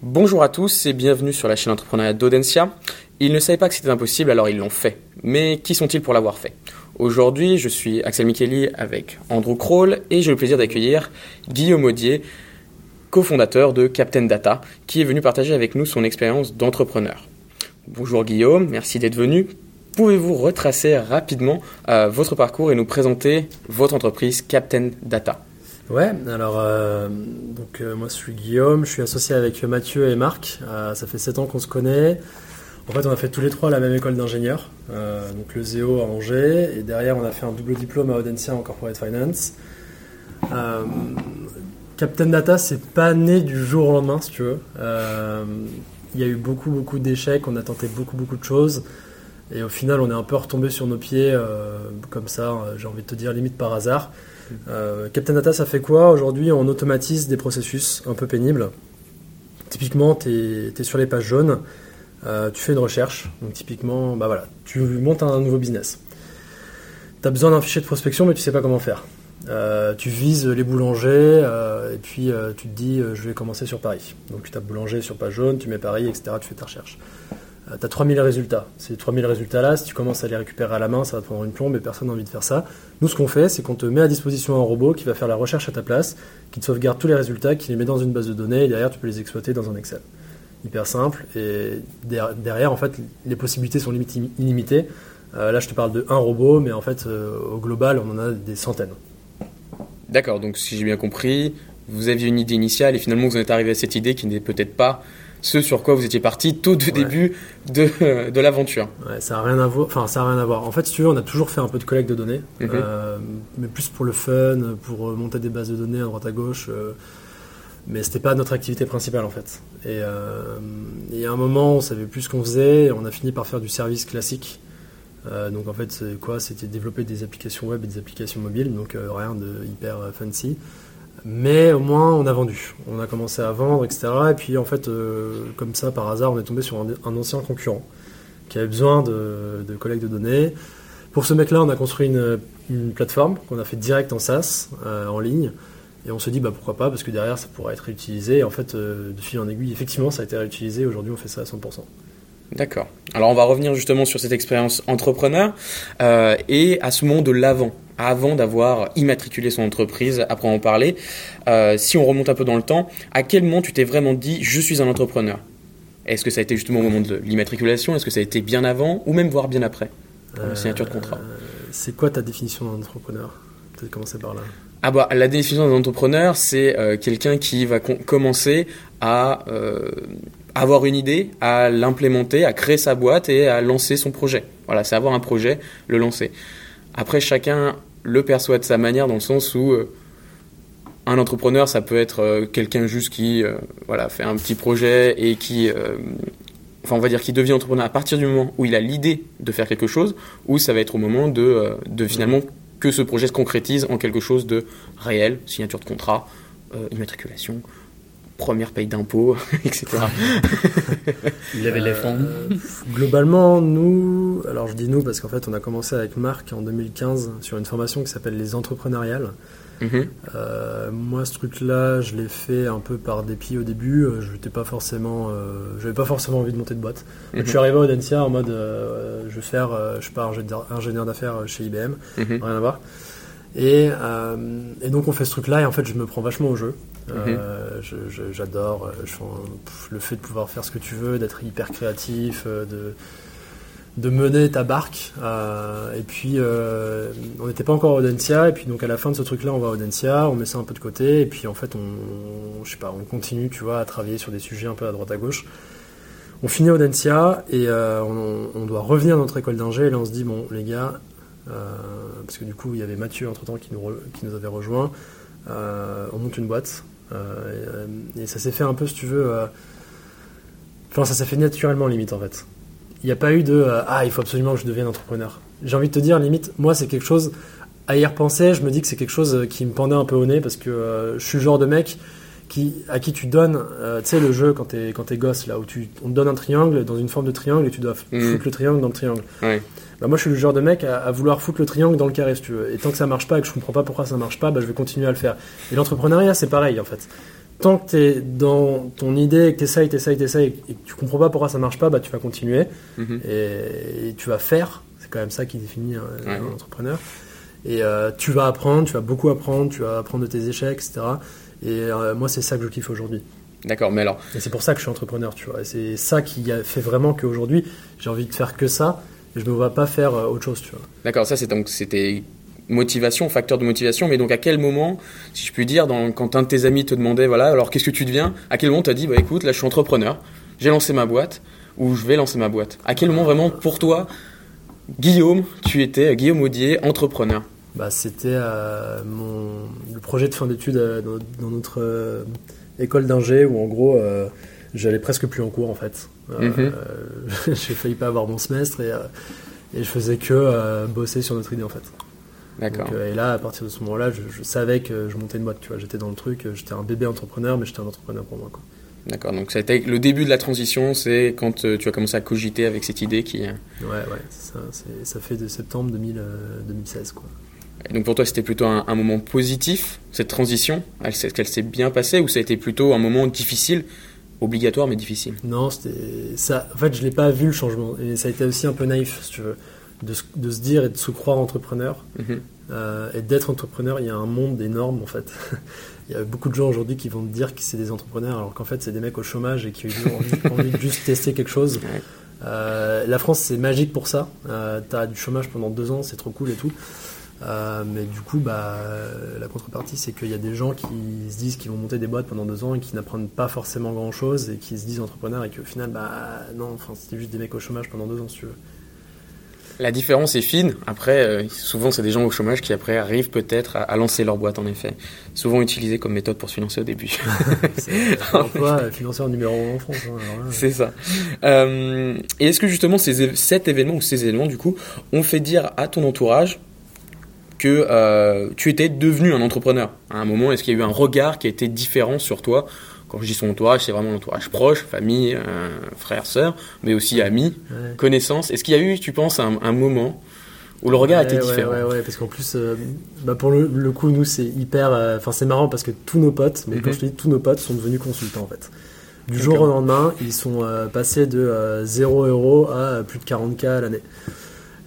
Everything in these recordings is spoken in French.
Bonjour à tous et bienvenue sur la chaîne entrepreneuriat d'Audencia. Ils ne savaient pas que c'était impossible, alors ils l'ont fait. Mais qui sont-ils pour l'avoir fait? Aujourd'hui, je suis Axel Micheli avec Andrew Kroll et j'ai le plaisir d'accueillir Guillaume Audier, cofondateur de Captain Data, qui est venu partager avec nous son expérience d'entrepreneur. Bonjour Guillaume, merci d'être venu. Pouvez-vous retracer rapidement euh, votre parcours et nous présenter votre entreprise Captain Data? Ouais, alors euh, donc euh, moi je suis Guillaume, je suis associé avec Mathieu et Marc. Euh, ça fait 7 ans qu'on se connaît. En fait, on a fait tous les trois la même école d'ingénieur, donc le ZEO à Angers, et derrière on a fait un double diplôme à Audencia en corporate finance. Captain Data, c'est pas né du jour au lendemain, si tu veux. Il y a eu beaucoup beaucoup d'échecs, on a tenté beaucoup beaucoup de choses. Et au final, on est un peu retombé sur nos pieds, comme ça, j'ai envie de te dire, limite par hasard. Euh, Captain Data, ça fait quoi Aujourd'hui, on automatise des processus un peu pénibles. Typiquement, tu es, sur les pages jaunes, euh, tu fais une recherche. Donc, typiquement, bah tu montes un nouveau business. Tu as besoin d'un fichier de prospection, mais tu sais pas comment faire. Euh, tu vises les boulangers et puis tu te dis je vais commencer sur Paris. Donc tu tapes boulanger sur page jaune, tu mets Paris, etc. Tu fais ta recherche tu as 3000 résultats. Ces 3000 résultats-là, si tu commences à les récupérer à la main, ça va te prendre une plombe et personne n'a envie de faire ça. Nous, ce qu'on fait, c'est qu'on te met à disposition un robot qui va faire la recherche à ta place, qui te sauvegarde tous les résultats, qui les met dans une base de données et derrière, tu peux les exploiter dans un Excel. Hyper simple. Et derrière, en fait, les possibilités sont illimitées. Euh, là, je te parle de un robot, mais en fait, euh, au global, on en a des centaines. D'accord, donc si j'ai bien compris, vous aviez une idée initiale et finalement vous en êtes arrivé à cette idée qui n'est peut-être pas ce sur quoi vous étiez parti tout au début de, de l'aventure. Ouais, ça n'a rien à voir. Enfin, ça a rien à voir. En fait, si tu veux, on a toujours fait un peu de collecte de données, mhm. euh, mais plus pour le fun, pour monter des bases de données à droite à gauche. Euh, mais c'était pas notre activité principale en fait. Et euh, il y a un moment, on savait plus ce qu'on faisait, et on a fini par faire du service classique. donc en fait, quoi? C'était développer des applications web et des applications mobiles, donc rien de hyper fancy. Mais au moins, on a vendu. On a commencé à vendre, etc. Et puis, en fait, euh, comme ça, par hasard, on est tombé sur un, ancien concurrent qui avait besoin de, collecte de données. Pour ce mec-là, on a construit une, plateforme qu'on a fait direct en SaaS, euh, en ligne. Et on se dit, bah, pourquoi pas, parce que derrière, ça pourrait être réutilisé. Et en fait, euh, de fil en aiguille, effectivement, ça a été réutilisé. Aujourd'hui, on fait ça à 100%. D'accord. Alors, on va revenir justement sur cette expérience entrepreneur et à ce moment de l'avant avant d'avoir immatriculé son entreprise, après en parler. Euh, si on remonte un peu dans le temps, à quel moment tu t'es vraiment dit je suis un entrepreneur? Est-ce que ça a été justement au moment de l'immatriculation? Est-ce que ça a été bien avant ou même voire bien après la signature de contrat? euh, C'est quoi ta définition d'entrepreneur? Peut-être commencer par là. Ah bah, la définition d'un entrepreneur, c'est euh, quelqu'un qui va commencer à avoir une idée, à l'implémenter, à créer sa boîte et à lancer son projet. Voilà, c'est avoir un projet, le lancer. Après, chacun le perçoit de sa manière dans le sens où euh, un entrepreneur, ça peut être euh, quelqu'un juste qui euh, voilà, fait un petit projet et qui, enfin on va dire qui devient entrepreneur à partir du moment où il a l'idée de faire quelque chose, ou ça va être au moment de, de finalement que ce projet se concrétise en quelque chose de réel, signature de contrat, immatriculation, première paye d'impôts, etc. Il avait les fonds. Euh, globalement, nous, alors je dis nous parce qu'en fait, on a commencé avec Marc en 2015 sur une formation qui s'appelle les entrepreneuriales. Mhm. Euh, moi, ce truc-là, je l'ai fait un peu par dépit au début. Euh, je n'étais pas forcément, j'avais pas forcément envie de monter de boîte. Je suis mhm. arrivé au Audencia en mode, je vais faire, je pars ingénieur d'affaires chez IBM, mhm. rien à voir. Et, et, donc on fait ce truc-là et en fait je me prends vachement au jeu. Euh, mhm. J'adore euh, le fait de pouvoir faire ce que tu veux, d'être hyper créatif, euh, de, de mener ta barque. et puis, on n'était pas encore à Audencia, et puis donc à la fin de ce truc-là, on va à Audencia, on met ça un peu de côté, et puis en fait, on, je sais pas, on continue, tu vois, à travailler sur des sujets un peu à droite à gauche. On finit à Audencia, et on, doit revenir à notre école d'ingé, et là on se dit, bon, les gars, parce que du coup, il y avait Mathieu entre-temps qui nous, qui nous avait rejoint, on monte une boîte, et ça s'est fait un peu, si tu veux. Euh, enfin, ça s'est fait naturellement, limite, en fait. Il n'y a pas eu de euh, Ah, il faut absolument que je devienne entrepreneur. J'ai envie de te dire, limite, moi, c'est quelque chose. À y repenser, je me dis que c'est quelque chose qui me pendait un peu au nez parce que je suis le genre de mec qui, à qui tu donnes, tu sais, le jeu quand t'es quand es gosse, là, où tu, on te donne un triangle dans une forme de triangle et tu dois mmh. foutre le triangle dans le triangle. Bah, moi, je suis le genre de mec à, vouloir foutre le triangle dans le carré, si tu veux. Et tant que ça marche pas et que je comprends pas pourquoi ça marche pas, bah, je vais continuer à le faire. Et l'entrepreneuriat, c'est pareil, en fait. tant que tu es dans ton idée, que tu essayes, tu essayes, tu essayes, et que tu comprends pas pourquoi ça marche pas, bah, tu vas continuer Mhm. et, et tu vas faire. C'est quand même ça qui définit un, un entrepreneur. Et euh, tu vas apprendre, tu vas beaucoup apprendre, tu vas apprendre de tes échecs, etc. Et euh, moi, c'est ça que je kiffe aujourd'hui. D'accord, mais alors, Et c'est pour ça que je suis entrepreneur, tu vois. Et c'est ça qui a fait vraiment qu'aujourd'hui, j'ai envie de faire que ça. Et je ne me vois pas faire euh, autre chose, tu vois. d'accord, ça c'est donc c'était motivation, facteur de motivation, mais donc à quel moment, si je puis dire, dans, quand un de tes amis te demandait, voilà, alors qu'est-ce que tu deviens? À quel moment tu as dit, bah écoute, là je suis entrepreneur, j'ai lancé ma boîte, ou je vais lancer ma boîte? À quel moment vraiment pour toi, Guillaume, tu étais, Guillaume Audier, entrepreneur? Bah, c'était euh, mon le projet de fin d'études euh, dans, dans notre euh, école d'ingé où en gros j'allais presque plus en cours en fait. Euh, j'ai failli pas avoir mon semestre et, et je faisais que bosser sur notre idée en fait. D'accord. Donc, et là à partir de ce moment-là je, je savais que je montais une boîte tu vois j'étais dans le truc j'étais un bébé entrepreneur mais j'étais un entrepreneur pour moi quoi. D'accord, donc ça a été le début de la transition, c'est quand tu as commencé à cogiter avec cette idée qui. Ouais ouais ça c'est- ça fait de septembre 2000, euh, 2016 quoi. Et donc pour toi, c'était plutôt un, un moment positif, cette transition? Elle Est-ce qu'elle s'est bien passée ou ça a été plutôt un moment difficile, obligatoire mais difficile Non, ça. En fait, je l'ai pas vu le changement, et ça a été aussi un peu naïf, si tu veux, de, se- de se dire et de se croire entrepreneur Mhm. euh, et d'être entrepreneur. Il y a un monde énorme en fait. il y a beaucoup de gens aujourd'hui qui vont te dire que c'est des entrepreneurs, alors qu'en fait, c'est des mecs au chômage et qui ont envie, envie de juste tester quelque chose. Euh, la France, c'est magique pour ça. Euh, T'as du chômage pendant deux ans, c'est trop cool et tout. Euh, mais du coup, bah, la contrepartie, c'est qu'il y a des gens qui se disent qu'ils vont monter des boîtes pendant deux ans et qui n'apprennent pas forcément grand chose et qui se disent entrepreneurs et qu'au final, bah non, enfin, c'était juste des mecs au chômage pendant deux ans, si tu veux. La différence est fine. Après, euh, souvent, c'est des gens au chômage qui après arrivent peut-être à, à lancer leur boîte, en effet. Souvent utilisé comme méthode pour se financer au début. C'est l'emploi euh, financier numéro un en France. hein, là, c'est ça. Euh, et est-ce que justement ces, cet événement ou ces événements, du coup, ont fait dire à ton entourage que euh, tu étais devenu un entrepreneur À un moment, est-ce qu'il y a eu un regard qui a été différent sur toi? Quand je dis son entourage, c'est vraiment l'entourage proche, famille, euh, frères, sœurs, mais aussi amis, ouais. connaissances. Est-ce qu'il y a eu, tu penses, un, un moment où le regard Ouais, était différent? Ouais, ouais, parce qu'en plus, euh, bah pour le, le coup, nous, c'est hyper. euh, Enfin, c'est marrant parce que tous nos potes, mais quand Mhm. je te dis tous nos potes, sont devenus consultants en fait. Du jour au lendemain, ils sont passés de euh, 0 euros à plus de 40K à l'année.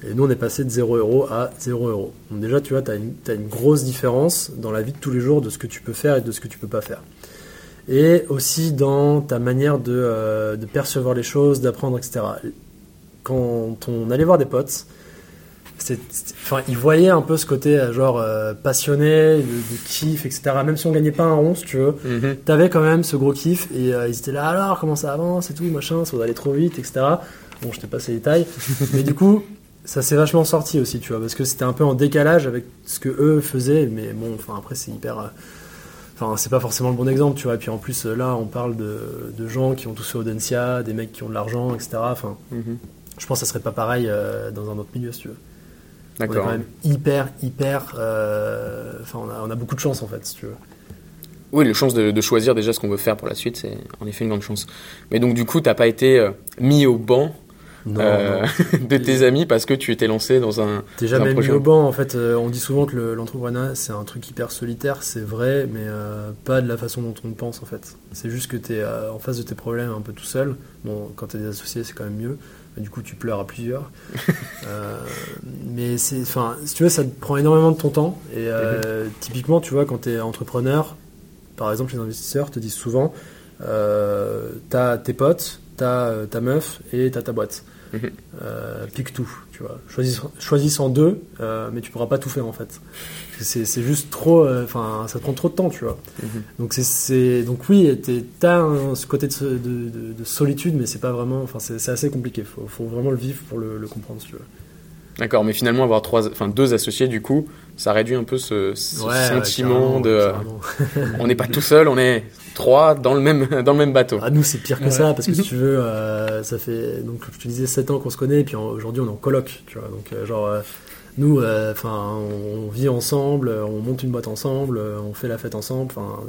Et nous, on est passé de 0 euros à 0 euros. Donc, déjà, tu vois, tu as, as une grosse différence dans la vie de tous les jours de ce que tu peux faire et de ce que tu peux pas faire. Et aussi dans ta manière de, euh, de percevoir les choses, d'apprendre, etc. Quand on allait voir des potes, c'est- enfin, ils voyaient un peu ce côté euh, genre euh, passionné, de, de kiff, etc. Même si on gagnait pas un rond, si tu veux, Mhm. t'avais quand même ce gros kiff et euh, ils étaient là alors comment ça avance et tout machin, ça va aller trop vite, etc. Bon, je t'ai passé les détails, mais du coup, ça s'est vachement sorti aussi, tu vois, parce que c'était un peu en décalage avec ce que eux faisaient, mais bon, enfin après c'est hyper. euh, Enfin, c'est pas forcément le bon exemple, tu vois. Et puis en plus, euh, là, on parle de, de gens qui ont tous fait Audencia, des mecs qui ont de l'argent, etc. Enfin, Mhm. je pense que ça serait pas pareil euh, dans un autre milieu, si tu veux. On est D'accord. quand même hyper, hyper. euh, Enfin, on, a, on a beaucoup de chance en fait, si tu veux. Oui, la chance de, de choisir déjà ce qu'on veut faire pour la suite, c'est en effet une grande chance. Mais donc du coup, t'as pas été mis au banc Non, euh, non. de tes amis parce que tu étais lancé dans un. T'es un jamais mis au banc en fait. euh, on dit souvent que le- l'entrepreneuriat c'est un truc hyper solitaire, c'est vrai, mais euh, pas de la façon dont on le pense en fait. C'est juste que t'es euh, en face de tes problèmes un peu tout seul. Bon, quand t'es des associés, c'est quand même mieux. Mais du coup, tu pleures à plusieurs. Mais c'est, enfin, si tu veux, ça te prend énormément de ton temps. Et euh, typiquement, tu vois, quand t'es entrepreneur, par exemple, les investisseurs te disent souvent, t'as tes potes, t'as ta meuf et t'as ta boîte. Euh, pique tout, tu vois. Choisis, choisis en deux, euh, mais tu pourras pas tout faire en fait. C'est, juste trop, euh, enfin, ça te prend trop de temps, tu vois. Mhm. Donc c'est, c'est, donc oui, t'as un- ce côté de, de, de- de solitude, mais c'est pas vraiment, enfin, c'est, c'est assez compliqué. Faut, faut vraiment le vivre pour le, le comprendre, si tu veux. D'accord, mais finalement avoir trois, enfin deux associés du coup, ça réduit un peu ce, ce Ouais, ouais, sentiment de, euh, on n'est pas tout seul, on est trois dans le même dans le même bateau. Ah, nous, c'est pire que Ouais. ça, parce que si tu veux, euh, ça fait, donc, je te disais 7 ans qu'on se connaît, et puis aujourd'hui, on est en coloc, tu vois. Donc, euh, genre, euh, nous, enfin, on vit ensemble, on monte une boîte ensemble, on fait la fête ensemble, enfin,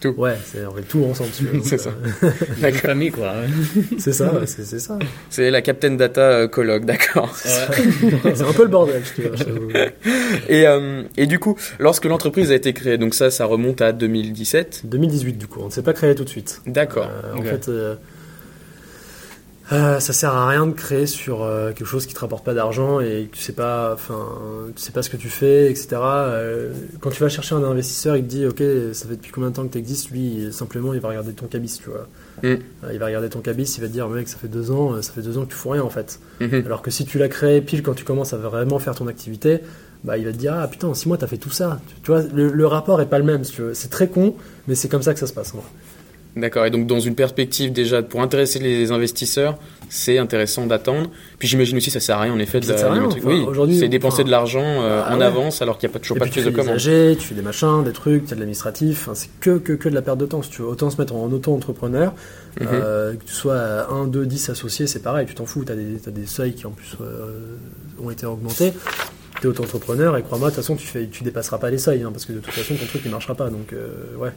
tout. Ouais, on fait tout ensemble. c'est ça. La famille, quoi. c'est ça, c'est ça. C'est la Captain Data colloque, d'accord. c'est un peu le bordel, je et, et du coup, lorsque l'entreprise a été créée, donc ça, ça remonte à 2017 2018, du coup. On ne s'est pas créé tout de suite. D'accord. En fait, euh, ça sert à rien de créer sur euh, quelque chose qui te rapporte pas d'argent et que tu sais pas, enfin, tu sais pas ce que tu fais, etc. Euh, quand tu vas chercher un investisseur, il te dit, ok, ça fait depuis combien de temps que tu existes Lui, simplement, il va regarder ton cabis, tu vois. Mm. il va regarder ton cabis, il va te dire, mec, ça fait deux ans, ça fait deux ans que tu fous rien en fait. Mm-hmm. Alors que si tu l'as créé pile quand tu commences à vraiment faire ton activité, bah, il va te dire, ah putain, en six mois, t'as fait tout ça. Tu, vois, le, rapport est pas le même, si. C'est très con, mais c'est comme ça que ça se passe. Moi. D'accord. Et donc, dans une perspective déjà pour intéresser les investisseurs, c'est intéressant d'attendre. Puis j'imagine aussi, ça sert à rien en effet. De ça rien, oui, c'est dépenser de l'argent euh, bah en avance alors qu'il n'y a pas toujours pas de prise de commande. Tu fais des machins, des trucs, tu as de l'administratif. Enfin, c'est que, que, que de la perte de temps. Si tu veux autant se mettre en auto-entrepreneur, mhm. euh, que tu sois 1, 2, 10 associés, c'est pareil. Tu t'en fous. Tu as, as, des seuils qui en plus euh, ont été augmentés tu es auto-entrepreneur et crois-moi, de toute façon, tu, fais, tu dépasseras pas les seuils hein, parce que de toute façon, ton truc ne marchera pas. Donc, ouais.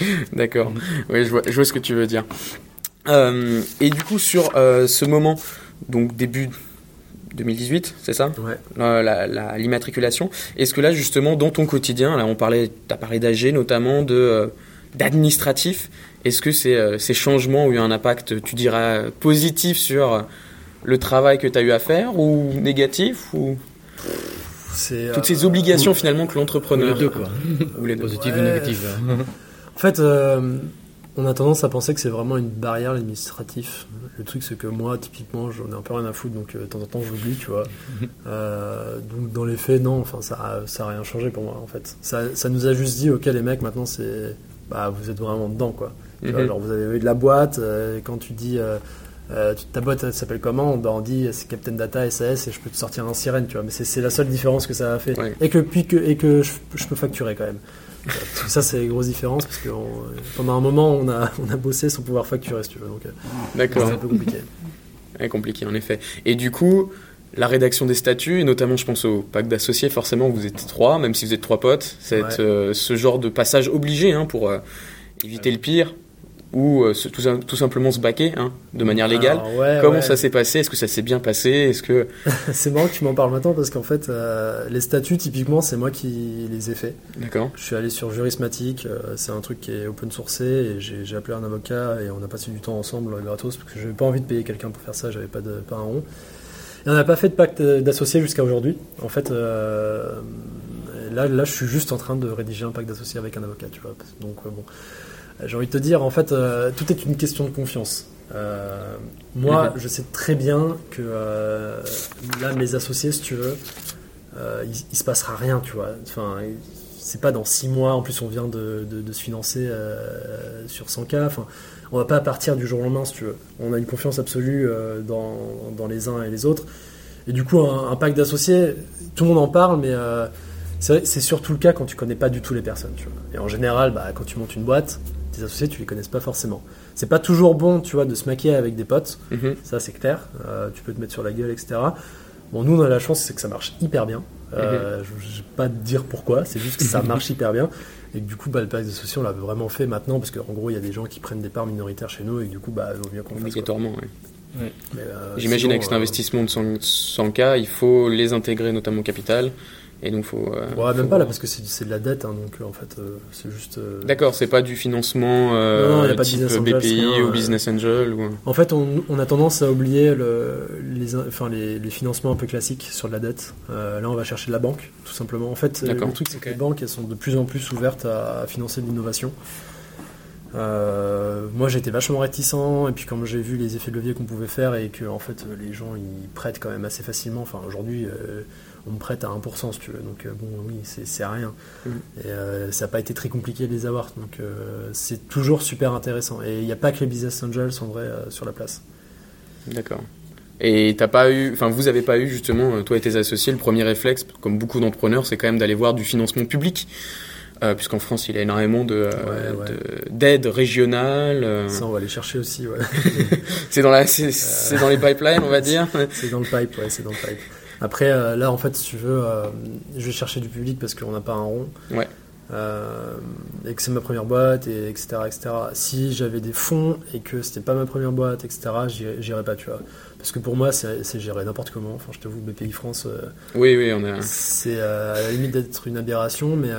D'accord. Oui, je vois, je vois, ce que tu veux dire. Euh, et du coup, sur euh, ce moment, donc début 2018, c'est ça? Ouais. L'immatriculation. Est-ce que là, justement, dans ton quotidien, là, on parlait, as parlé d'AG notamment, de euh, d'administratif. Est-ce que ces, ces changements ont eu un impact, tu diras, positif sur le travail que tu as eu à faire ou négatif ou toutes ces obligations finalement que l'entrepreneur. Ou les deux quoi. ou les positives ou négatives. En fait, euh, on a tendance à penser que c'est vraiment une barrière l'administratif. Le truc, c'est que moi, typiquement, j'en ai un peu rien à foutre, donc euh, de temps en temps, j'oublie, tu vois. Euh, donc, dans les faits, non, enfin, ça, ça a rien changé pour moi, en fait. Ça, ça nous a juste dit, ok, les mecs, maintenant, c'est, bah, vous êtes vraiment dedans, quoi. Alors, mhm. vous avez eu de la boîte, quand tu dis. ta boîte s'appelle comment? Bah, On dit c'est Captain Data SAS et je peux te sortir un sirène, tu vois. Mais c'est la seule différence que ça a fait. Et que puis que et que je peux facturer quand même ça, c'est une grosse différence parce que pendant un moment, on a, on a bossé sans pouvoir facturer, si tu veux. Euh, D'accord. C'est un peu compliqué. Ouais, compliqué, en effet. Et du coup, la rédaction des statuts, et notamment, je pense au pacte d'associés, forcément, vous êtes trois, même si vous êtes trois potes, c'est euh, ce genre de passage obligé hein, pour euh, éviter le pire ou euh, tout, tout, simplement se baquer hein, de manière légale. Comment ça s'est passé? Est-ce que ça s'est bien passé? Est-ce que c'est marrant que tu m'en parles maintenant parce qu'en fait euh, les statuts typiquement c'est moi qui les ai faits. D'accord. Je suis allé sur Jurismatic, euh, c'est un truc qui est open sourcé et j'ai appelé un avocat et on a passé du temps ensemble gratos parce que j'avais pas envie de payer quelqu'un pour faire ça, j'avais pas de pas un rond. Et on n'a pas fait de pacte d'associés jusqu'à aujourd'hui. En fait là là je suis juste en train de rédiger un pacte d'associés avec un avocat, tu vois. Donc bon j'ai envie de te dire, en fait, euh, tout est une question de confiance. Euh, moi, je sais très bien que euh, là, mes associés, si tu veux, il, il, se passera rien, tu vois. Enfin, c'est pas dans six mois. En plus, on vient de, de, se financer sur 100K. Enfin, on va pas partir du jour au lendemain, si tu veux. On a une confiance absolue dans, dans, les uns et les autres. Et du coup, un, un pacte d'associés, tout le monde en parle, mais c'est surtout le cas quand tu connais pas du tout les personnes. Tu vois. Et en général, bah, quand tu montes une boîte, tes associés, tu les connaisses pas forcément. C'est pas toujours bon, tu vois, de se maquiller avec des potes, mhm. ça c'est clair. Euh, tu peux te mettre sur la gueule, etc. Bon, nous on a la chance, c'est que ça marche hyper bien. Euh, mhm. Je vais pas te dire pourquoi, c'est juste que ça marche hyper bien. Et que, du coup, bah, le pacte d'associés, on l'a vraiment fait maintenant, parce qu'en gros, il y a des gens qui prennent des parts minoritaires chez nous, et du coup, bah, il vaut mieux qu'on Obligatoirement, oui. Euh, J'imagine avec cet investissement de 100, k il faut les intégrer notamment au capital. Et donc faut. Euh, ouais, même pas là parce que c'est de la dette, hein, donc euh, en fait euh, c'est juste. D'accord, c'est pas du financement non, non, type BPI ou Business Angel. Ou... En fait, on, on, a tendance à oublier le, les, enfin, les, les, financements un peu classiques sur de la dette. là, on va chercher de la banque, tout simplement. En fait, le truc c'est que les banques elles sont de plus en plus ouvertes à, financer de l'innovation. moi j'étais vachement réticent et puis comme j'ai vu les effets de levier qu'on pouvait faire et que en fait les gens ils prêtent quand même assez facilement enfin aujourd'hui on me prête à 1% si tu veux. Donc euh, bon, oui, c'est rien. Mm. Et euh, ça n'a pas été très compliqué de les avoir. Donc euh, c'est toujours super intéressant. Et il n'y a pas que les business angels en vrai sur la place. D'accord. Et t'as pas eu, enfin vous avez pas eu justement, toi et tes associés, le premier réflexe, comme beaucoup d'entrepreneurs, c'est quand même d'aller voir du financement public. puisqu'en France, il y a énormément de, d'aides régionales. Ça, on va aller chercher aussi. Ouais. c'est dans la, c'est, dans les pipelines, on va dire. c'est dans le pipe, ouais, c'est dans le pipe. Après, euh, là, en fait, si tu veux, euh, je vais chercher du public parce qu'on n'a pas un rond. Ouais. Euh, et que c'est ma première boîte, et etc., etc. Si j'avais des fonds et que c'était pas ma première boîte, etc., j'irais pas, tu vois. Parce que pour moi, c'est géré n'importe comment. Enfin, je t'avoue, BPI France. oui, oui, on a. C'est à la limite d'être une aberration, mais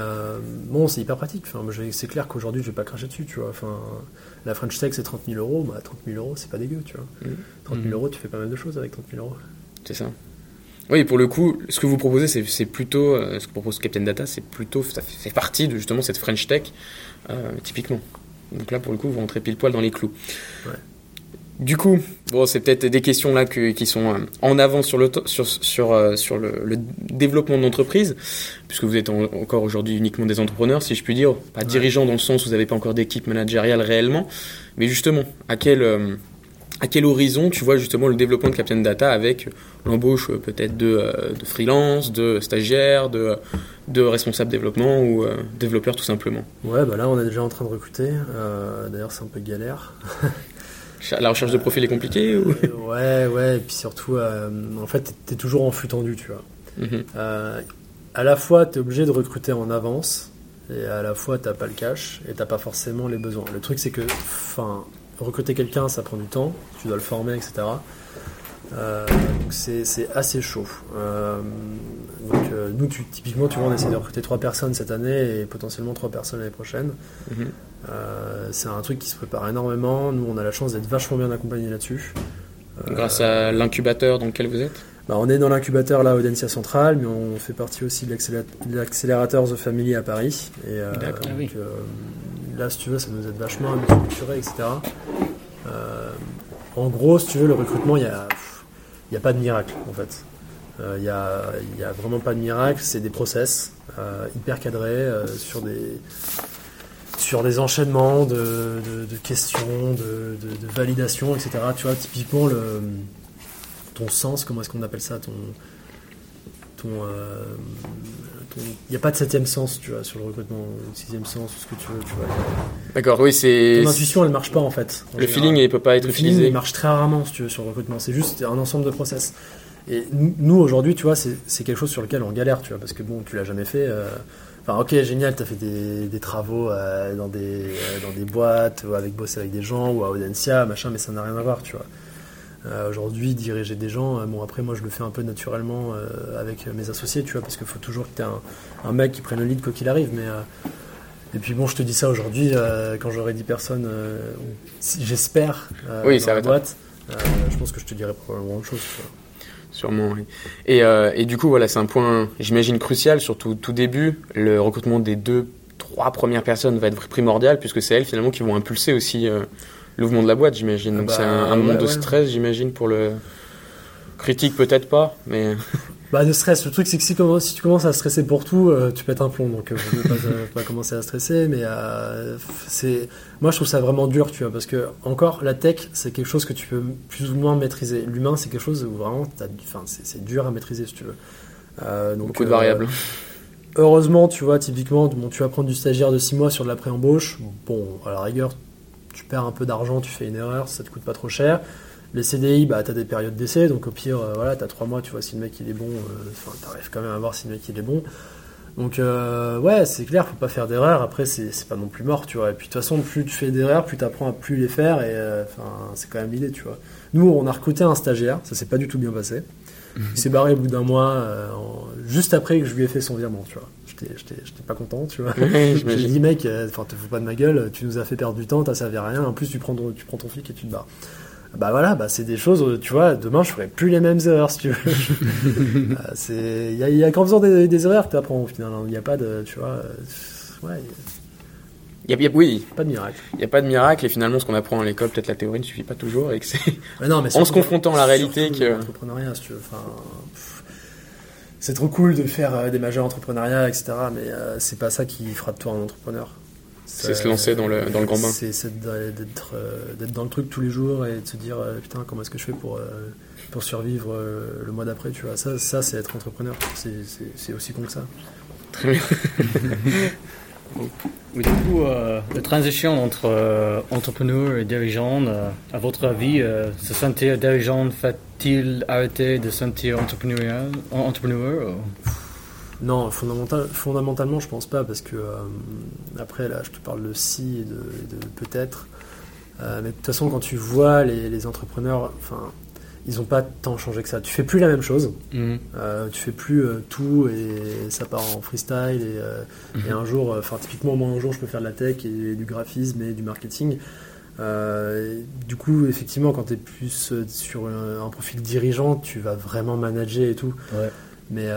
bon, c'est hyper pratique. Enfin, c'est clair qu'aujourd'hui, je vais pas cracher dessus, tu vois. Enfin, la French Tech, c'est 30 000 euros. Bah, 30 000 euros, c'est pas dégueu, tu vois. 30 mmh. 000 mmh. euros, tu fais pas mal de choses avec 30 000 euros. C'est ça. Oui, pour le coup, ce que vous proposez, c'est plutôt, euh, ce que propose Captain Data, c'est plutôt, ça fait partie de justement cette French Tech, euh, typiquement. Donc là, pour le coup, vous rentrez pile poil dans les clous. Ouais. Du coup, bon, c'est peut-être des questions là qui sont euh, en avant sur le sur sur, sur le, développement de l'entreprise, puisque vous êtes encore aujourd'hui uniquement des entrepreneurs, si je puis dire, pas dirigeants dans le sens où vous n'avez pas encore d'équipe managériale réellement, mais justement, à quel à quel horizon tu vois justement le développement de Captain Data avec l'embauche euh, peut-être de, euh, de, freelance, de stagiaires, de, de responsables développement ou euh, développeurs tout simplement? Ouais, bah là on est déjà en train de recruter. D'ailleurs, c'est un peu galère. La recherche de profil est compliquée ou... Ouais, ouais, et puis surtout, en fait, tu es toujours en flux tendu, tu vois. Mhm. à la fois, tu es obligé de recruter en avance, et à la fois, tu pas le cash, et tu pas forcément les besoins. Le truc, c'est que, enfin, recruter quelqu'un, ça prend du temps, tu dois le former, etc. Euh, donc c'est assez chaud. Euh, donc euh, nous, tu, typiquement, tu vois, on essaie de recruter trois personnes cette année et potentiellement trois personnes l'année prochaine. Mhm. c'est un truc qui se prépare énormément. Nous, on a la chance d'être vachement bien accompagnés là-dessus. Grâce à l'incubateur dans lequel vous êtes? Bah, On est dans l'incubateur là, Audencia Central, mais on fait partie aussi de l'accélérateur The Family à Paris. Et, donc, là, si tu veux, ça nous aide vachement à nous structurer, etc. en gros, si tu veux, le recrutement, il y a n'y a pas de miracle en fait. Il n'y a, a, vraiment pas de miracle, c'est des process euh, hyper cadrés euh, sur, des, sur des enchaînements de, questions, de, validation, etc. Tu vois, typiquement, ton sens, comment est-ce qu'on appelle ça ton, ton, euh, il n'y a pas de septième sens, tu vois, sur le recrutement, sixième sens, ce que tu veux, tu vois. D'accord, oui, c'est. Ton intuition, elle marche pas en fait. le feeling, il peut pas être le utilisé. Feeling, il marche très rarement, si tu veux, sur le recrutement. C'est juste un ensemble de process. Et nous, aujourd'hui, tu vois, c'est quelque chose sur lequel on galère, tu vois, parce que bon, tu l'as jamais fait. Euh, enfin, ok, génial, tu as fait des, des travaux euh, dans, des, euh, dans des boîtes, ou avec bosser avec des gens, ou à Audencia, machin, mais ça n'a rien à voir, tu vois. Euh, aujourd'hui, diriger des gens, euh, bon après moi je le fais un peu naturellement euh, avec mes associés, tu vois, parce qu'il faut toujours que tu aies un, mec qui prenne le lead quoi qu'il arrive. Mais et puis bon, je te dis ça aujourd'hui, quand j'aurai 10 personnes, j'espère, oui, la boîte, je pense que je te dirai probablement autre chose. Sûrement, oui. Et, et, du coup, voilà, c'est un point, j'imagine, crucial, surtout tout début. Le recrutement des deux, trois premières personnes va être primordial, puisque c'est elles finalement qui vont impulser aussi mouvement de la boîte, j'imagine. Donc c'est un, bah, moment de stress, j'imagine, pour le critique peut-être pas, mais. Bah de stress. Le truc c'est que si, si, tu commences à stresser pour tout, euh, tu pètes un plomb. Donc euh, ne pas, pas, commencer à stresser, mais euh, c'est. Moi je trouve ça vraiment dur, tu vois, parce que encore la tech c'est quelque chose que tu peux plus ou moins maîtriser. L'humain c'est quelque chose où vraiment, enfin c'est dur à maîtriser si tu veux. Euh, donc, Beaucoup de variables. Heureusement, tu vois, typiquement, bon, tu vas prendre du stagiaire de 6 mois sur de la pré-embauche. Bon, à la rigueur, tu perds un peu d'argent, tu fais une erreur, ça te coûte pas trop cher. Les CDI, bah, tu as des périodes d'essai, donc au pire, euh, voilà, tu as trois mois, tu vois si le mec il est bon, euh, tu arrives quand même à voir si le mec il est bon. Donc euh, ouais, c'est clair, faut pas faire d'erreurs. Après, c'est pas non plus mort, tu vois. Et puis de toute façon, plus tu fais d'erreurs, plus tu apprends à plus les faire. Et enfin, c'est quand même l'idée, tu vois. Nous, on a recruté un stagiaire, ça s'est pas du tout bien passé. Il s'est barré au bout d'un mois, juste après que je lui ai fait son virement, tu vois j'étais pas content, tu vois. J'ai dit, mec, euh, enfin, te fous pas de ma gueule, tu nous as fait perdre du temps, t'as servi à rien, en plus, tu prends ton, tu prends ton flic et tu te barres. Bah voilà, bah c'est des choses, tu vois, demain je ferai plus les mêmes erreurs si tu veux. Euh, il y a, y a qu'en faisant des, des erreurs que tu apprends au final, il n'y a pas de, tu vois, euh, ouais. Y a, oui. Pas de miracle. Il n'y a pas de miracle et finalement ce qu'on apprend à l'école, peut-être la théorie ne suffit pas toujours et que c'est en se confrontant à la réalité que. L'entrepreneuriat, si tu veux. Enfin, c'est trop cool de faire euh, des majeurs entrepreneuriat, etc. Mais euh, c'est pas ça qui fera de toi un entrepreneur. C'est se lancer dans le, dans le grand bain. C'est euh, d'être dans le truc tous les jours et de se dire putain comment est-ce que je fais pour, pour survivre le mois d'après tu vois ça, ça c'est être entrepreneur c'est aussi con que ça très bien Oui, du coup, la transition entre entrepreneur et dirigeant, à votre avis, se sentir dirigeant fait-il arrêter de se sentir entrepreneur, entrepreneur non, fondamental, fondamentalement, je pense pas, parce que euh, après, là, je te parle de si et de, peut-être. Euh, mais de toute façon, quand tu vois les, entrepreneurs, enfin, ils n'ont pas tant changé que ça. Tu fais plus la même chose. Mhm. Euh, tu fais plus tout et ça part en freestyle. Et, mhm. un jour, enfin, typiquement, moi, un jour, je peux faire de la tech et du graphisme et du marketing. du coup, effectivement, quand tu es plus sur un, profil dirigeant, tu vas vraiment manager et tout. Mais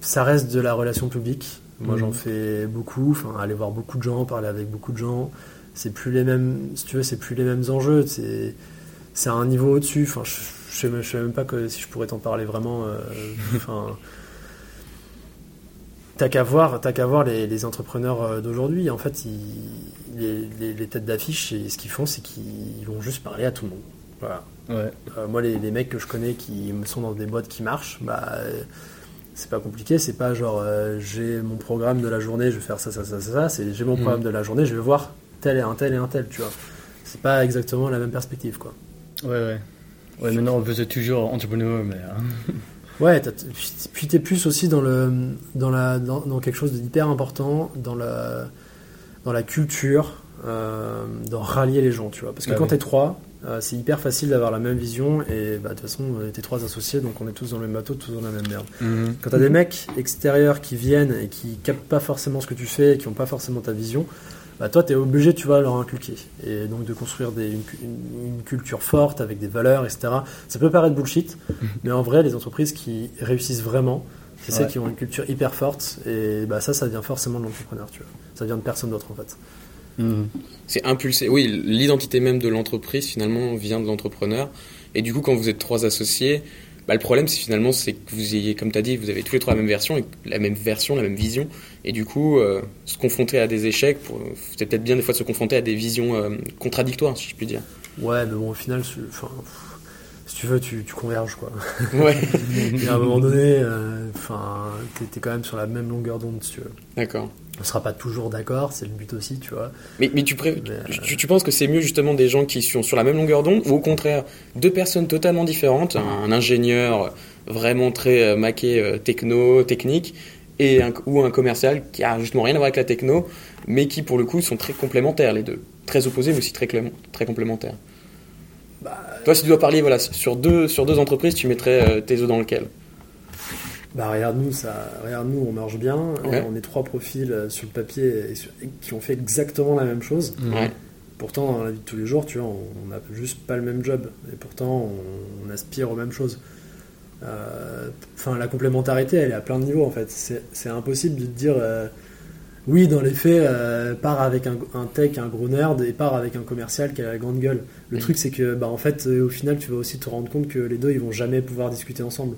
ça reste de la relation publique. Moi, j'en mhm. fais beaucoup. Enfin, aller voir beaucoup de gens, parler avec beaucoup de gens. C'est plus les mêmes, si tu veux, c'est plus les mêmes enjeux. C'est, c'est un niveau au-dessus. Enfin, je, ne sais même pas que si je pourrais t'en parler vraiment. Euh, enfin, t'as qu'à voir, t'as qu'à voir les, entrepreneurs euh, d'aujourd'hui. En fait, les, têtes d'affiche, ce qu'ils font, c'est qu'ils vont juste parler à tout le monde. Voilà. Euh, moi, les, mecs que je connais qui sont dans des boîtes qui marchent, bah c'est pas compliqué, c'est pas genre euh, j'ai mon programme de la journée, je vais faire ça, ça, ça, ça, c'est j'ai mon mm. programme de la journée, je vais voir tel et un tel et un tel, tu vois. C'est pas exactement la même perspective, quoi. Ouais, ouais. Ouais, maintenant on faisait toujours entrepreneur, mais. Hein. ouais, puis t'es plus aussi dans, le, dans, la, dans, quelque chose d'hyper important, dans la, dans la culture, euh, dans rallier les gens, tu vois. Parce que ah quand t'es trois, euh, c'est hyper facile d'avoir la même vision et bah, de toute façon, on était trois associés, donc on est tous dans le même bateau, tous dans la même merde. Mhm. Quand tu as des mecs extérieurs qui viennent et qui captent pas forcément ce que tu fais et qui ont pas forcément ta vision, bah, toi, tu es obligé, tu vas leur inculquer. Et donc de construire des, une, culture forte avec des valeurs, etc. Ça peut paraître bullshit, mais en vrai, les entreprises qui réussissent vraiment, c'est celles qui ont une culture hyper forte et bah, ça, ça vient forcément de l'entrepreneur, tu vois. Ça vient de personne d'autre en fait. Mhm. C'est impulsé. Oui, l'identité même de l'entreprise finalement vient de l'entrepreneur. Et du coup, quand vous êtes trois associés, bah, le problème, c'est finalement, c'est que vous ayez, comme tu as dit, vous avez tous les trois la même version, la même version, la même vision. Et du coup, euh, se confronter à des échecs, c'est peut-être bien des fois de se confronter à des visions euh, contradictoires, si je puis dire. Ouais, mais bon, au final, si tu veux, tu, converges, quoi. Ouais. Et à un moment donné, euh, enfin, tu t'es quand même sur la même longueur d'onde, si tu veux. D'accord on sera pas toujours d'accord, c'est le but aussi, tu vois. Mais, mais, tu, tu, penses que c'est mieux justement des gens qui sont sur la même longueur d'onde ou au contraire deux personnes totalement différentes, un, ingénieur vraiment très euh, maqué euh, techno, technique, et ou un commercial qui a justement rien à voir avec la techno, mais qui pour le coup sont très complémentaires les deux. Très opposés mais aussi très, très complémentaires. Bah, Toi si tu dois parler voilà, sur, deux, sur deux entreprises, tu mettrais euh, tes œufs dans lequel? Bah regarde nous ça regarde nous on marche bien on est trois profils euh, sur le papier qui ont fait exactement la même chose. Pourtant dans la vie de tous les jours tu vois on n'a juste pas le même job et pourtant on, aspire aux mêmes choses. Euh, enfin la complémentarité elle est à plein de niveaux en fait. C'est impossible de dire euh, oui dans les faits part avec un, tech un gros nerd et part avec un commercial qui a la grande gueule. Le truc c'est que bah en fait au final tu vas aussi te rendre compte que les deux ils vont jamais pouvoir discuter ensemble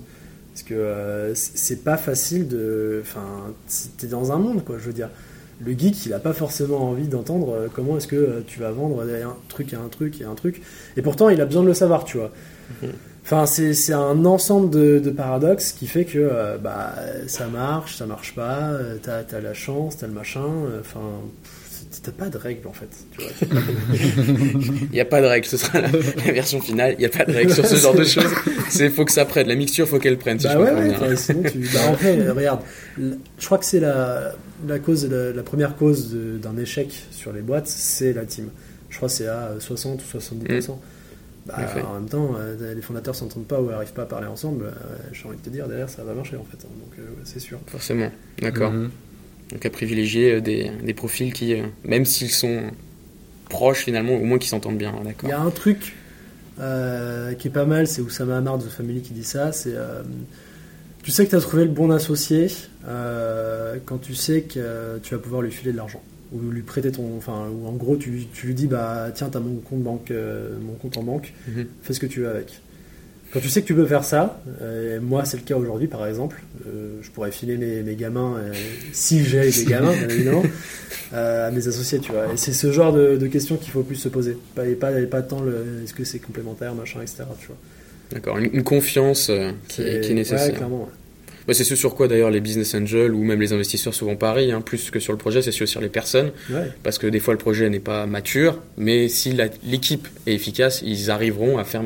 parce que euh, c'est pas facile de. Enfin, t'es dans un monde, quoi, je veux dire. Le geek, il a pas forcément envie d'entendre euh, comment est-ce que euh, tu vas vendre un truc et un truc et un truc. Et pourtant, il a besoin de le savoir, tu vois. Mhm. Enfin, c'est un ensemble de, paradoxes qui fait que bah, ça marche, ça marche pas, t'as as la chance, t'as le machin. Enfin t'as pas de règles en fait. Il n'y a pas de règles, ce sera la, version finale. Il n'y a pas de règles sur ce genre de choses. C'est faut que ça prenne. La mixture, faut qu'elle prenne. bah ouais, sinon tu. Bah, en fait, regarde, je crois que c'est la, la cause, la, première cause d'un échec sur les boîtes, c'est la team. Je crois que c'est à 60 ou 70%. Mm. Bah, en même temps, euh, les fondateurs s'entendent pas ou n'arrivent pas à parler ensemble. Euh, j'ai envie de te dire, derrière, ça va marcher en fait. Hein. donc, euh, c'est sûr. Forcément, d'accord. Mm-hmm. Donc à privilégier euh, des, des profils qui, euh, même s'ils sont proches finalement, au moins qui s'entendent bien. Il y a un truc euh, qui est pas mal, c'est Oussama Hamar de The Family qui dit ça, c'est tu sais que tu as trouvé le bon associé quand tu sais que tu vas pouvoir lui filer de l'argent ou lui prêter ton enfin ou en gros tu, tu lui dis bah tiens tu as mon compte banque mon compte en banque mhm. fais ce que tu veux avec quand tu sais que tu peux faire ça, euh, moi c'est le cas aujourd'hui par exemple, euh, je pourrais filer mes, gamins, euh, si j'ai des gamins bien évidemment, à mes associés, tu vois. Et c'est ce genre de, questions qu'il faut plus se poser. Pas, et pas, pas tant le est-ce que c'est complémentaire, machin, etc. Tu vois. D'accord, une, confiance qui est, nécessaire. clairement. Bah, c'est ce sur quoi d'ailleurs les business angels ou même les investisseurs souvent parient, hein, plus que sur le projet, c'est sur les personnes. Parce que des fois le projet n'est pas mature, mais si l'équipe est efficace, ils arriveront à faire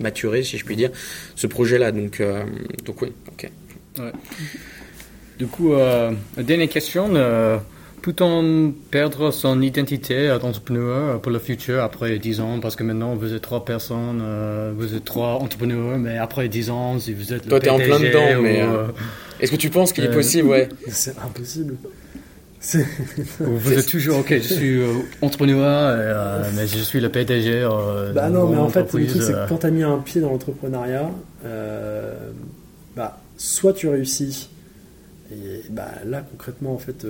maturer, si je puis dire, ce projet-là. Donc, euh, donc oui, ok. Du coup, euh, dernière question. Euh, Peut-on perdre son identité d'entrepreneur pour le futur après 10 ans? Parce que maintenant, vous êtes trois personnes, euh, vous êtes trois entrepreneurs, mais après 10 ans, si vous êtes le Toi, t'es en plein dedans, mais... Euh, est-ce que tu penses qu'il est possible? Ouais C'est impossible. Vous êtes toujours, ok, je suis entrepreneur, mais je suis le PDG. bah non, mais en fait, le truc, c'est que quand tu as mis un pied dans l'entrepreneuriat, bah, soit tu réussis, et bah, là, concrètement, en fait,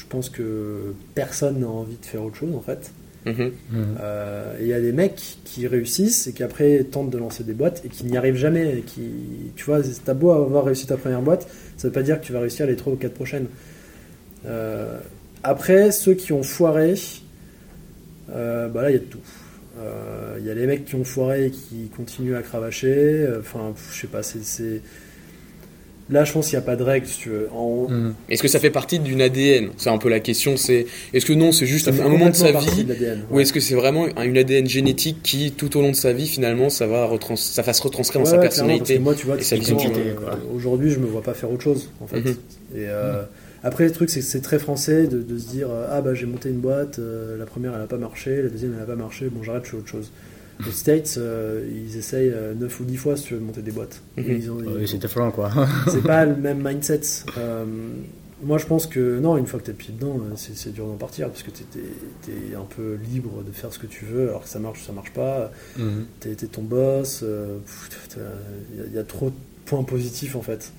je pense que personne n'a envie de faire autre chose en fait. Euh, il y a des mecs qui réussissent et qui après tentent de lancer des boîtes et qui n'y arrivent jamais. Qui, tu vois, t'as beau avoir réussi ta première boîte, ça veut pas dire que tu vas réussir les trois ou quatre prochaines. Euh, après, ceux qui ont foiré, euh, bah là il y a de tout. Il y a les mecs qui ont foiré et qui continuent à cravacher. Enfin, je sais pas, c'est Là, je pense qu'il n'y a pas de règle, si tu veux. Mm. Est-ce que ça fait partie d'une ADN C'est un peu la question. C'est est-ce que non, c'est juste un, moment de sa vie, ou est-ce que c'est vraiment une ADN génétique qui, tout au long de sa vie, finalement, ça va ça va se retranscrire dans sa personnalité moi, tu vois, et sa vision. Euh, aujourd'hui, je me vois pas faire autre chose, en fait. Mm-hmm. Et euh, après, le truc, c'est que c'est très français de, se dire ah bah j'ai monté une boîte, euh, la première elle n'a pas marché, la deuxième elle n'a pas marché, bon j'arrête, je fais autre chose. Les States, euh, ils essayent 9 euh, ou 10 fois si tu veux monter des boîtes. Mhm. c'est différent quoi. c'est pas le même mindset. Euh, moi je pense que non, une fois que tu es pied dedans, c'est dur d'en partir parce que tu es, un peu libre de faire ce que tu veux alors que ça marche ou ça marche pas. Mhm. Tu es, ton boss, il y, a trop de points positifs en fait.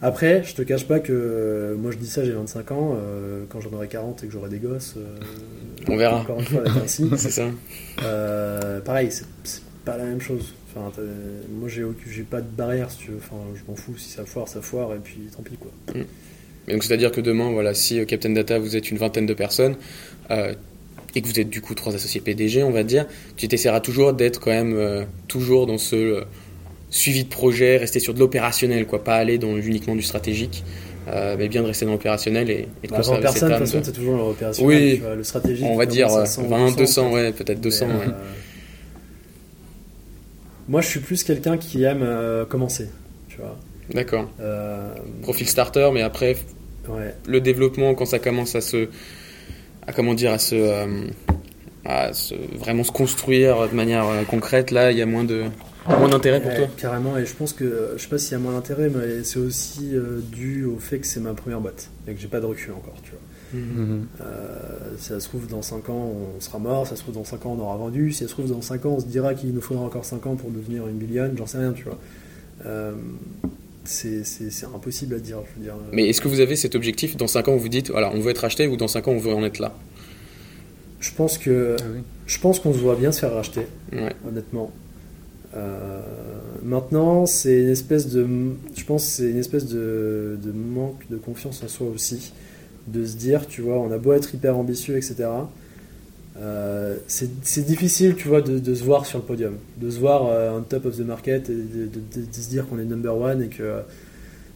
Après, je te cache pas que euh, moi je dis ça, j'ai 25 ans, euh, quand j'en aurai 40 et que j'aurai des gosses. Euh, on verra. Encore une fois, avec c'est ça. pareil, c'est pas la même chose. Enfin, moi j'ai pas de barrière si tu veux. Enfin, je m'en fous, si ça foire, ça foire, et puis tant pis quoi. Mm. Mais donc c'est-à-dire que demain, voilà, si Captain Data vous êtes une vingtaine de personnes, et que vous êtes du coup trois associés PDG, on va dire, tu essaieras toujours d'être quand même toujours dans ce suivi de projet, rester sur de l'opérationnel, quoi, pas aller dans uniquement du stratégique. Euh, mais bien de rester dans l'opérationnel et, et de bah, conserver personne, de toute façon, c'est toujours l'opérationnel. Oui, le stratégique. On va dire 20, 200, ouais, peut-être 200. ouais. Euh, moi, je suis plus quelqu'un qui aime euh, commencer, tu vois. D'accord. Profil starter, mais après, ouais. le développement, quand ça commence à se. à comment dire, à se. à se, vraiment se construire de manière concrète, là, il y a moins de. Moins d'intérêt pour toi Carrément, et je pense que, je sais pas s'il y a moins d'intérêt, mais c'est aussi euh, dû au fait que c'est ma première boîte et que j'ai pas de recul encore, tu vois. Mhm. Euh, si ça se trouve, dans 5 ans, on sera mort, si ça se trouve, dans 5 ans, on aura vendu, si ça se trouve, dans 5 ans, on se dira qu'il nous faudra encore 5 ans pour devenir une billion, j'en sais rien, tu vois. Euh, c'est impossible à dire, je veux dire. Mais est-ce que vous avez cet objectif dans 5 ans où vous dites, voilà, on veut être acheté ou dans 5 ans on veut en être là? Je pense que ah je pense qu'on se voit bien se faire racheter, honnêtement. Euh, maintenant, c'est une espèce de, je pense, c'est une espèce de, manque de confiance en soi aussi, de se dire, tu vois, on a beau être hyper ambitieux, etc. Euh, c'est difficile, tu vois, de, se voir sur le podium, de se voir euh, on top of the market et de, se dire qu'on est number one et que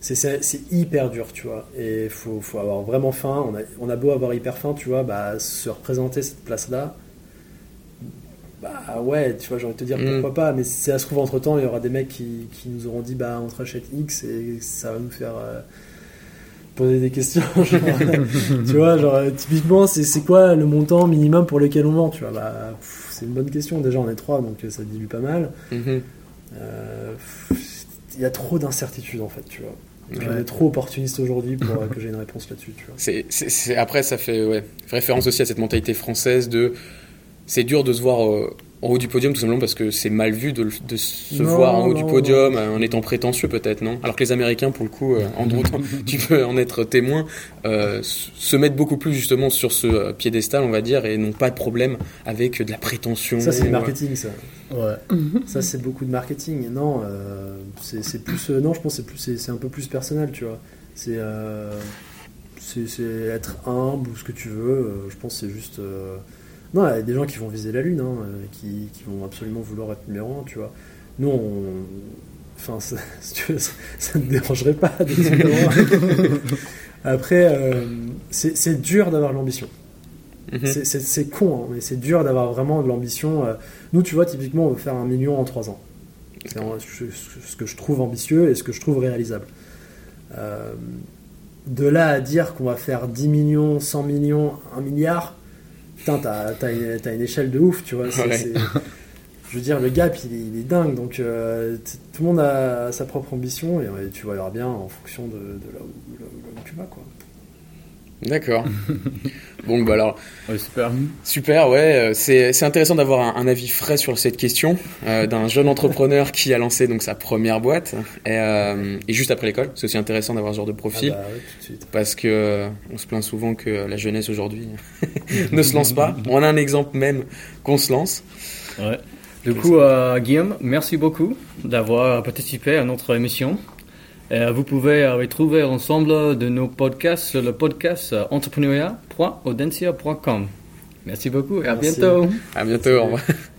c'est hyper dur, tu vois. Et il faut, avoir vraiment faim. On a, on a beau avoir hyper faim, tu vois, bah, se représenter cette place-là, bah ouais, tu vois, j'ai envie de te dire mm. pourquoi pas, mais si ça se trouve entre temps, il y aura des mecs qui, qui, nous auront dit bah on te rachète X et ça va nous faire euh, poser des questions. tu vois, genre typiquement, c'est quoi le montant minimum pour lequel on vend Tu vois, bah c'est une bonne question. Déjà, on est trois, donc ça dilue pas mal. Mm-hmm. Euh, il y a trop d'incertitudes en fait, tu vois. on est trop opportuniste aujourd'hui pour que j'ai une réponse là-dessus. C'est, après, ça fait ouais, référence aussi à cette mentalité française de c'est dur de se voir euh, en haut du podium tout simplement parce que c'est mal vu de, se voir en haut du podium euh, en étant prétentieux peut-être, non? Alors que les Américains, pour le coup, euh, en droit, tu peux en être témoin, se mettent beaucoup plus justement sur ce piédestal, on va dire, et n'ont pas de problème avec de la prétention. Ça, c'est le marketing, ça. Ouais. ça, c'est beaucoup de marketing. Non, c'est plus. non, je pense que c'est un peu plus personnel, tu vois. C'est c'est être humble ou ce que tu veux. je pense que c'est juste non, il y a des gens qui vont viser la lune, hein, euh, qui, vont absolument vouloir être numéro un, tu vois. Nous, on... enfin, ça, ça ne me dérangerait pas. Après, euh, c'est dur d'avoir l'ambition. Mhm. C'est con, hein, mais c'est dur d'avoir vraiment de l'ambition. Euh. Nous, tu vois, typiquement, on veut faire un million en trois ans. C'est ce que je trouve ambitieux et ce que je trouve réalisable. Euh, de là à dire qu'on va faire 10 millions, 100 millions, 1 milliard, putain, t'as une, une, échelle de ouf, tu vois. je veux dire, le gap, il est, dingue. Donc, tout le monde a sa propre ambition et, tu verras bien en fonction de, là, où, tu vas, quoi. D'accord. bon, bah alors. super. Super, ouais. Euh, c'est intéressant d'avoir un, avis frais sur cette question euh, d'un jeune entrepreneur qui a lancé donc sa première boîte et, euh, et juste après l'école. C'est aussi intéressant d'avoir ce genre de profil. Ah bah tout de suite. Parce que on se plaint souvent que la jeunesse aujourd'hui ne se lance pas. On a un exemple même qu'on se lance. Ouais. Du coup, Guillaume, merci beaucoup d'avoir participé à notre émission. Euh, vous pouvez retrouver ensemble de nos podcasts sur le podcast entrepreneuriat.audencia.com. Merci beaucoup et à bientôt. À bientôt. Au revoir.